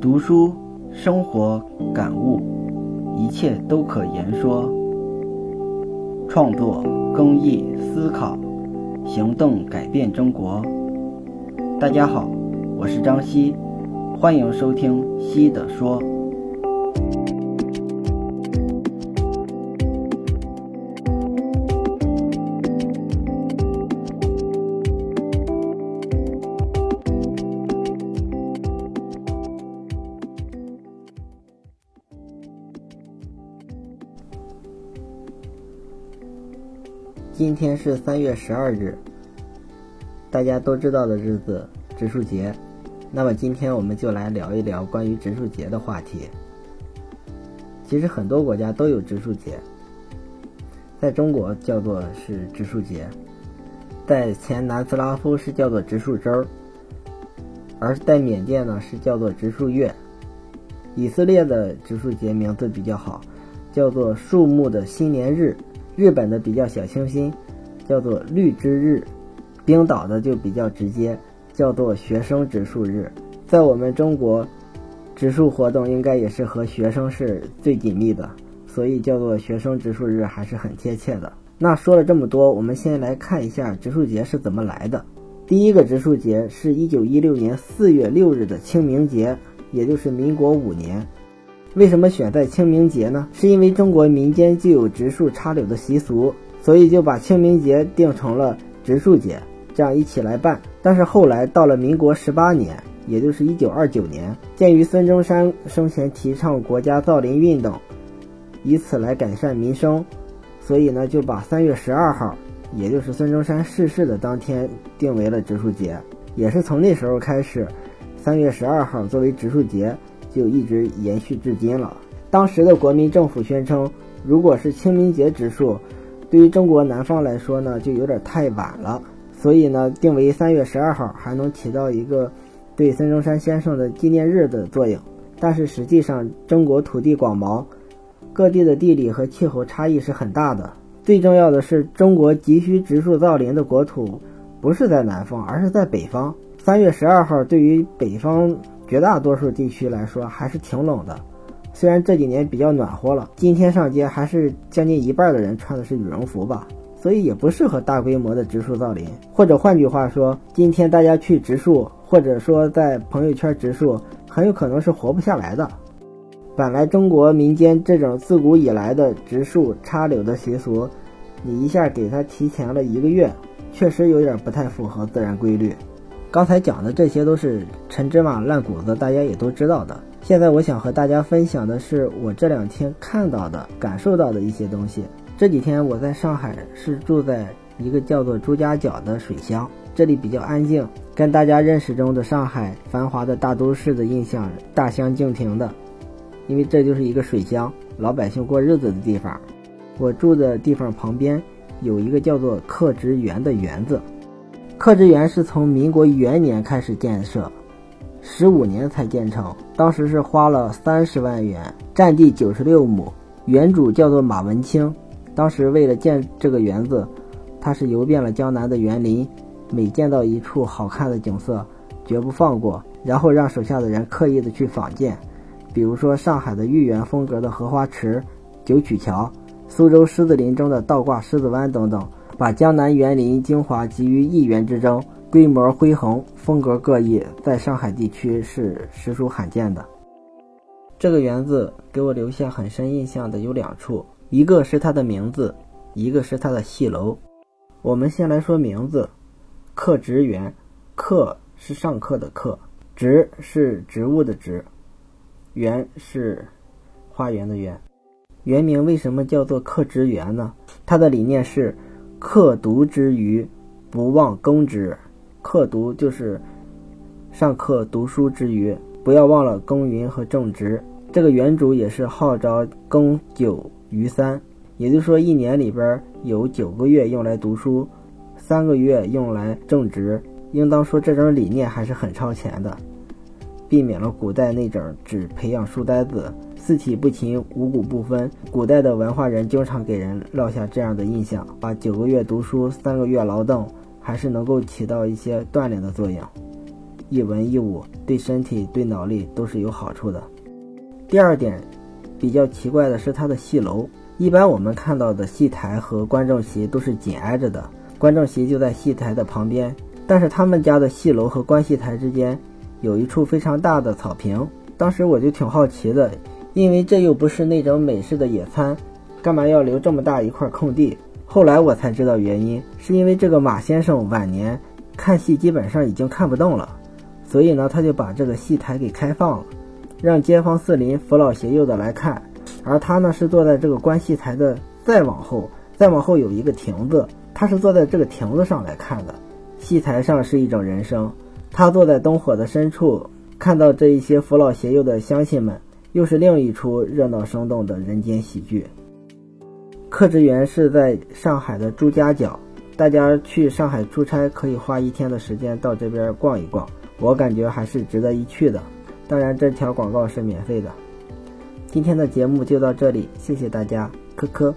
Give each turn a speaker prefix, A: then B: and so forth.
A: 读书、生活、感悟，一切都可言说。创作、公益、思考、行动，改变中国。大家好，我是张希，欢迎收听希的说。今天是三月十二日，大家都知道的日子——植树节。那么今天我们就来聊一聊关于植树节的话题。其实很多国家都有植树节，在中国叫做是植树节，在前南斯拉夫是叫做植树周，而在缅甸呢是叫做植树月。以色列的植树节名字比较好，叫做树木的新年日。日本的比较小清新，叫做绿之日；冰岛的就比较直接，叫做学生植树日。在我们中国，植树活动应该也是和学生是最紧密的，所以叫做学生植树日还是很贴切的。那说了这么多，我们先来看一下植树节是怎么来的。第一个植树节是一九一六年四月六日的清明节，也就是民国五年。为什么选在清明节呢？是因为中国民间就有植树插柳的习俗，所以就把清明节定成了植树节，这样一起来办。但是后来到了民国十八年，也就是一九二九年，鉴于孙中山生前提倡国家造林运动，以此来改善民生，所以呢就把三月十二号，也就是孙中山逝世的当天，定为了植树节。也是从那时候开始，三月十二号作为植树节。就一直延续至今了。当时的国民政府宣称，如果是清明节植树，对于中国南方来说呢，就有点太晚了。所以呢，定为三月十二号，还能起到一个对孙中山先生的纪念日的作用。但是实际上，中国土地广袤，各地的地理和气候差异是很大的。最重要的是，中国急需植树造林的国土不是在南方，而是在北方。三月十二号对于北方。绝大多数地区来说还是挺冷的，虽然这几年比较暖和了，今天上街还是将近一半的人穿的是羽绒服吧，所以也不适合大规模的植树造林。或者换句话说，今天大家去植树，或者说在朋友圈植树，很有可能是活不下来的。本来中国民间这种自古以来的植树插柳的习俗，你一下给它提前了一个月，确实有点不太符合自然规律。刚才讲的这些都是陈芝麻烂谷子，大家也都知道的。现在我想和大家分享的是我这两天看到的、感受到的一些东西。这几天我在上海是住在一个叫做朱家角的水乡，这里比较安静，跟大家认识中的上海繁华的大都市的印象大相径庭的。因为这就是一个水乡，老百姓过日子的地方。我住的地方旁边有一个叫做客植园的园子。刻植园是从民国元年开始建设，十五年才建成。当时是花了三十万元，占地九十六亩。园主叫做马文清。当时为了建这个园子，他是游遍了江南的园林，每见到一处好看的景色，绝不放过，然后让手下的人刻意的去仿建。比如说上海的豫园风格的荷花池、九曲桥，苏州狮子林中的倒挂狮子湾等等。把江南园林精华集于一园之中，规模恢宏，风格各异，在上海地区是实属罕见的。这个园子给我留下很深印象的有两处，一个是它的名字，一个是它的戏楼。我们先来说名字，刻植园，刻是上课的课，植是植物的植，园是花园的园。园名为什么叫做刻植园呢？它的理念是。刻读之余，不忘耕之。刻读就是上课读书之余，不要忘了耕耘和种植。这个园主也是号召耕九于三，也就是说一年里边有九个月用来读书，三个月用来种植。应当说这种理念还是很超前的，避免了古代那种只培养书呆子。四体不勤，五谷不分。古代的文化人经常给人落下这样的印象：把九个月读书，三个月劳动，还是能够起到一些锻炼的作用。一文一武，对身体、对脑力都是有好处的。第二点，比较奇怪的是它的戏楼。一般我们看到的戏台和观众席都是紧挨着的，观众席就在戏台的旁边。但是他们家的戏楼和观戏台之间有一处非常大的草坪。当时我就挺好奇的，因为这又不是那种美式的野餐，干嘛要留这么大一块空地？后来我才知道原因，是因为这个马先生晚年看戏基本上已经看不动了，所以呢，他就把这个戏台给开放了，让街坊四邻扶老携幼的来看。而他呢是坐在这个观戏台的再往后，再往后有一个亭子，他是坐在这个亭子上来看的。戏台上是一种人生，他坐在灯火的深处，看到这一些扶老携幼的乡亲们，又是另一出热闹生动的人间喜剧。客职园是在上海的朱家角，大家去上海出差可以花一天的时间到这边逛一逛，我感觉还是值得一去的。当然，这条广告是免费的。今天的节目就到这里，谢谢大家，科科。